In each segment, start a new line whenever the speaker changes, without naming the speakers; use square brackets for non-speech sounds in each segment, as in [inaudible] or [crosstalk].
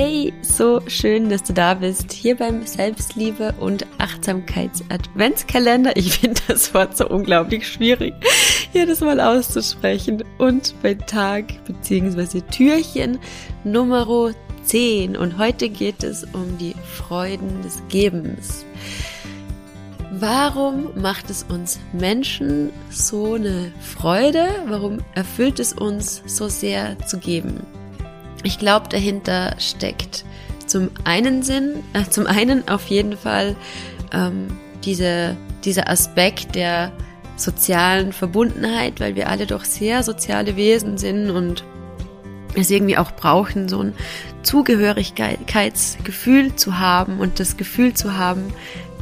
Hey, so schön, dass du da bist, hier beim Selbstliebe und Achtsamkeits-Adventskalender. Ich finde das Wort so unglaublich schwierig, jedes Mal auszusprechen. Und bei Tag bzw. Türchen Nummer 10. Und heute geht es um die Freuden des Gebens. Warum macht es uns Menschen so eine Freude? Warum erfüllt es uns so sehr zu geben? Ich glaube, dahinter steckt zum einen Sinn, äh, zum einen auf jeden Fall ähm, diese, dieser Aspekt der sozialen Verbundenheit, weil wir alle doch sehr soziale Wesen sind und es irgendwie auch brauchen, so ein Zugehörigkeitsgefühl zu haben und das Gefühl zu haben,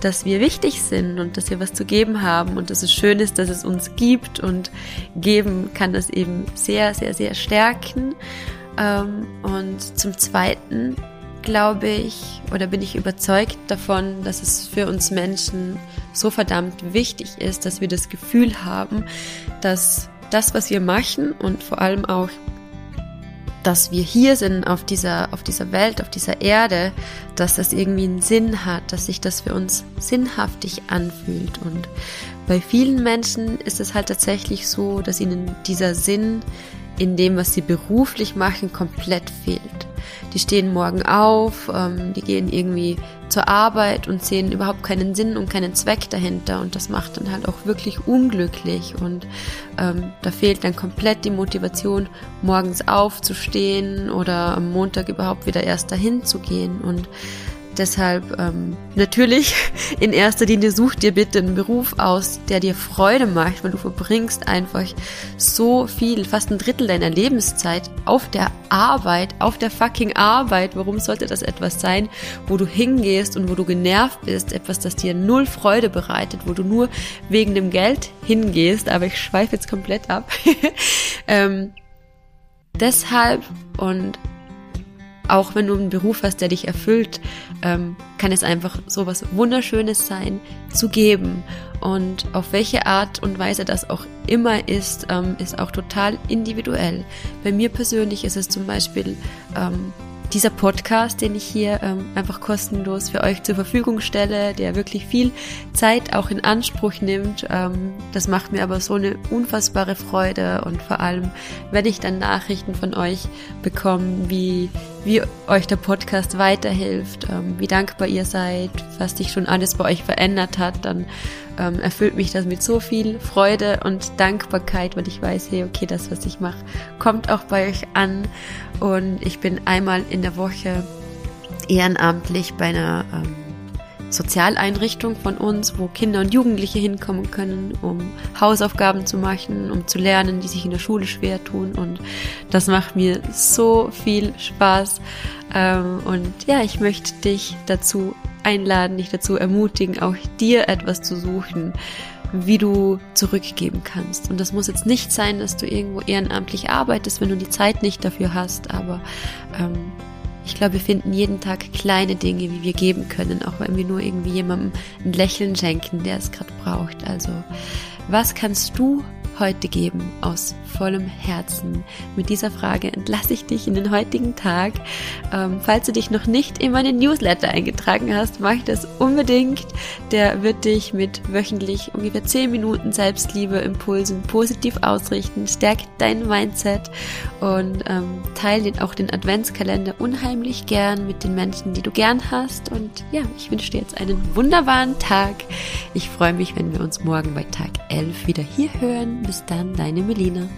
dass wir wichtig sind und dass wir was zu geben haben und dass es schön ist, dass es uns gibt und geben kann das eben sehr, sehr, sehr stärken. Ähm, und zum Zweiten glaube ich oder bin ich überzeugt davon, dass es für uns Menschen so verdammt wichtig ist, dass wir das Gefühl haben, dass das, was wir machen und vor allem auch, dass wir hier sind auf dieser, auf dieser Welt, auf dieser Erde, dass das irgendwie einen Sinn hat, dass sich das für uns sinnhaftig anfühlt. Und bei vielen Menschen ist es halt tatsächlich so, dass ihnen dieser Sinn in dem, was sie beruflich machen, komplett fehlt. Die stehen morgen auf, ähm, die gehen irgendwie zur Arbeit und sehen überhaupt keinen Sinn und keinen Zweck dahinter. Und das macht dann halt auch wirklich unglücklich. Und ähm, da fehlt dann komplett die Motivation, morgens aufzustehen oder am Montag überhaupt wieder erst dahin zu gehen. Und Deshalb ähm, natürlich [laughs] in erster Linie such dir bitte einen Beruf aus, der dir Freude macht, weil du verbringst einfach so viel, fast ein Drittel deiner Lebenszeit auf der Arbeit, auf der fucking Arbeit. Warum sollte das etwas sein, wo du hingehst und wo du genervt bist, etwas, das dir null Freude bereitet, wo du nur wegen dem Geld hingehst, aber ich schweife jetzt komplett ab. [laughs] ähm, deshalb und auch wenn du einen Beruf hast, der dich erfüllt, ähm, kann es einfach so was Wunderschönes sein, zu geben. Und auf welche Art und Weise das auch immer ist, ähm, ist auch total individuell. Bei mir persönlich ist es zum Beispiel ähm, dieser Podcast, den ich hier ähm, einfach kostenlos für euch zur Verfügung stelle, der wirklich viel Zeit auch in Anspruch nimmt. Ähm, das macht mir aber so eine unfassbare Freude und vor allem, wenn ich dann Nachrichten von euch bekomme, wie, wie euch der Podcast weiterhilft, ähm, wie dankbar ihr seid, was sich schon alles bei euch verändert hat, dann ähm, erfüllt mich das mit so viel Freude und Dankbarkeit, weil ich weiß, hey, okay, das, was ich mache, kommt auch bei euch an. Und ich bin einmal in der Woche ehrenamtlich bei einer ähm, Sozialeinrichtung von uns, wo Kinder und Jugendliche hinkommen können, um Hausaufgaben zu machen, um zu lernen, die sich in der Schule schwer tun. Und das macht mir so viel Spaß. Ähm, und ja, ich möchte dich dazu einladen, dich dazu ermutigen, auch dir etwas zu suchen, wie du zurückgeben kannst. Und das muss jetzt nicht sein, dass du irgendwo ehrenamtlich arbeitest, wenn du die Zeit nicht dafür hast, aber ähm, ich glaube, wir finden jeden Tag kleine Dinge, wie wir geben können, auch wenn wir nur irgendwie jemandem ein Lächeln schenken, der es gerade braucht. Also, was kannst du heute geben aus vollem Herzen? Mit dieser Frage entlasse ich dich in den heutigen Tag. Ähm, falls du dich noch nicht in meinen Newsletter eingetragen hast, mach das unbedingt. Der wird dich mit wöchentlich ungefähr 10 Minuten Selbstliebe Impulsen positiv ausrichten, stärkt dein Mindset und ähm, teile auch den Adventskalender unheimlich gern mit den Menschen, die du gern hast. Und ja, ich wünsche dir jetzt einen wunderbaren Tag. Ich freue mich, wenn wir uns morgen bei Tag 11 wieder hier hören. Bis dann, deine Melina.